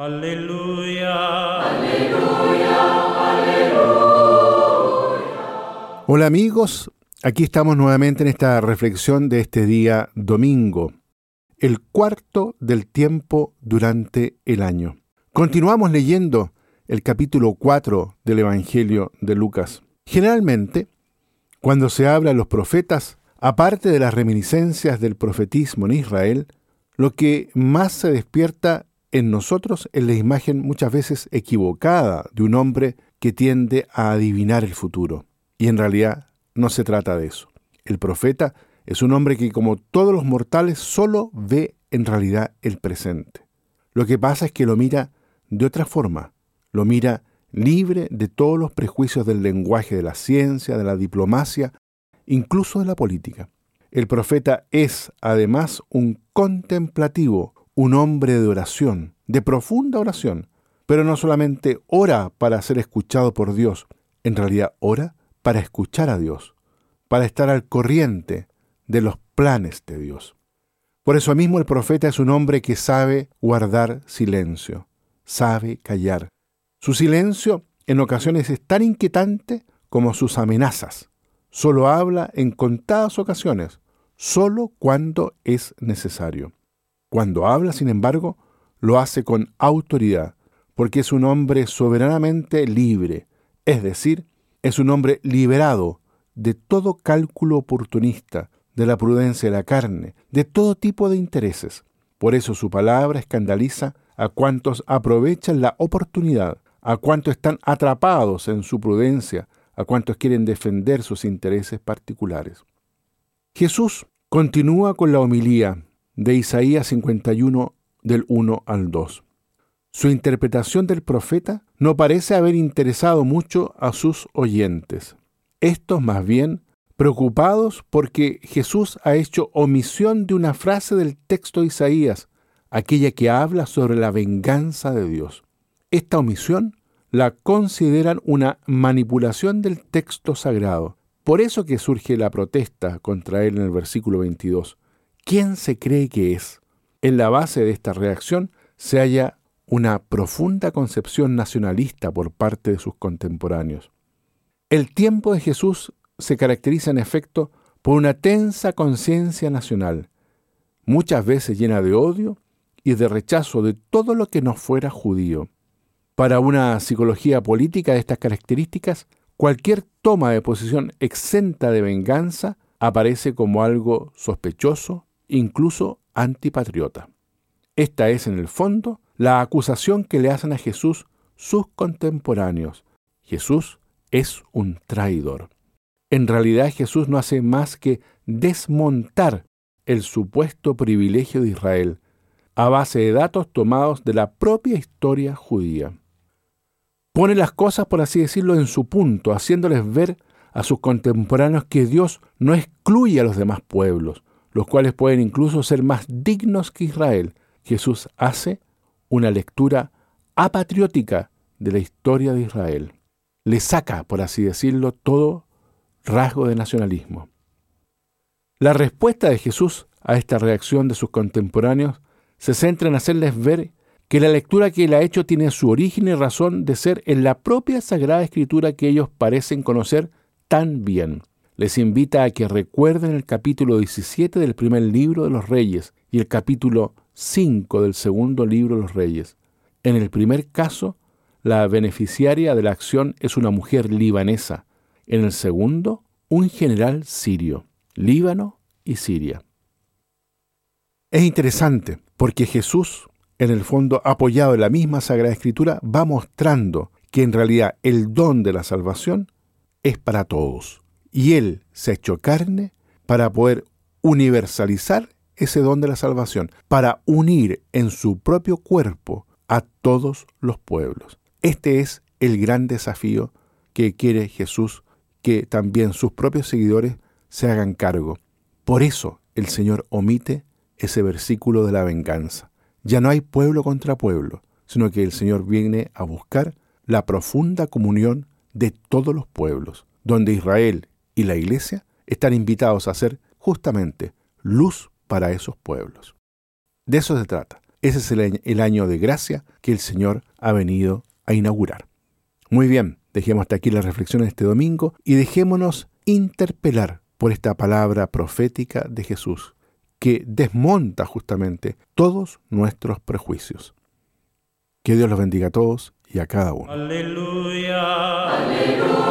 Aleluya. Aleluya. Aleluya. Hola amigos, aquí estamos nuevamente en esta reflexión de este día domingo, el cuarto del tiempo durante el año. Continuamos leyendo el capítulo 4 del Evangelio de Lucas. Generalmente, cuando se habla de los profetas, aparte de las reminiscencias del profetismo en Israel, lo que más se despierta en nosotros es la imagen muchas veces equivocada de un hombre que tiende a adivinar el futuro. Y en realidad no se trata de eso. El profeta es un hombre que como todos los mortales solo ve en realidad el presente. Lo que pasa es que lo mira de otra forma, lo mira libre de todos los prejuicios del lenguaje de la ciencia, de la diplomacia, incluso de la política. El profeta es además un contemplativo, un hombre de oración, de profunda oración, pero no solamente ora para ser escuchado por Dios, en realidad ora para escuchar a Dios, para estar al corriente de los planes de Dios. Por eso mismo el profeta es un hombre que sabe guardar silencio, sabe callar. Su silencio en ocasiones es tan inquietante como sus amenazas. Solo habla en contadas ocasiones, solo cuando es necesario. Cuando habla, sin embargo, lo hace con autoridad, porque es un hombre soberanamente libre, es decir, es un hombre liberado de todo cálculo oportunista, de la prudencia de la carne, de todo tipo de intereses. Por eso su palabra escandaliza a cuantos aprovechan la oportunidad, a cuantos están atrapados en su prudencia, a cuantos quieren defender sus intereses particulares. Jesús continúa con la homilía de Isaías 51 del 1 al 2. Su interpretación del profeta no parece haber interesado mucho a sus oyentes. Estos más bien preocupados porque Jesús ha hecho omisión de una frase del texto de Isaías, aquella que habla sobre la venganza de Dios. Esta omisión la consideran una manipulación del texto sagrado. Por eso que surge la protesta contra él en el versículo 22. ¿Quién se cree que es? En la base de esta reacción se halla una profunda concepción nacionalista por parte de sus contemporáneos. El tiempo de Jesús se caracteriza en efecto por una tensa conciencia nacional, muchas veces llena de odio y de rechazo de todo lo que no fuera judío. Para una psicología política de estas características, cualquier toma de posición exenta de venganza aparece como algo sospechoso, incluso antipatriota. Esta es, en el fondo, la acusación que le hacen a Jesús sus contemporáneos. Jesús es un traidor. En realidad Jesús no hace más que desmontar el supuesto privilegio de Israel a base de datos tomados de la propia historia judía. Pone las cosas, por así decirlo, en su punto, haciéndoles ver a sus contemporáneos que Dios no excluye a los demás pueblos, los cuales pueden incluso ser más dignos que Israel. Jesús hace una lectura apatriótica de la historia de Israel. Le saca, por así decirlo, todo rasgo de nacionalismo. La respuesta de Jesús a esta reacción de sus contemporáneos se centra en hacerles ver que la lectura que él ha hecho tiene su origen y razón de ser en la propia Sagrada Escritura que ellos parecen conocer tan bien les invita a que recuerden el capítulo 17 del primer libro de los reyes y el capítulo 5 del segundo libro de los reyes. En el primer caso, la beneficiaria de la acción es una mujer libanesa. En el segundo, un general sirio. Líbano y Siria. Es interesante porque Jesús, en el fondo apoyado en la misma Sagrada Escritura, va mostrando que en realidad el don de la salvación es para todos y Él se echó carne para poder universalizar ese don de la salvación, para unir en su propio cuerpo a todos los pueblos. Este es el gran desafío que quiere Jesús que también sus propios seguidores se hagan cargo. Por eso el Señor omite ese versículo de la venganza. Ya no hay pueblo contra pueblo, sino que el Señor viene a buscar la profunda comunión de todos los pueblos, donde Israel y la iglesia están invitados a ser justamente luz para esos pueblos. De eso se trata, Ese es el, año de gracia que el Señor ha venido a inaugurar. Muy bien, dejemos hasta aquí la reflexión de este domingo y dejémonos interpelar por esta palabra profética de Jesús, que desmonta justamente todos nuestros prejuicios. Que Dios los bendiga a todos y a cada uno. Aleluya. Aleluya.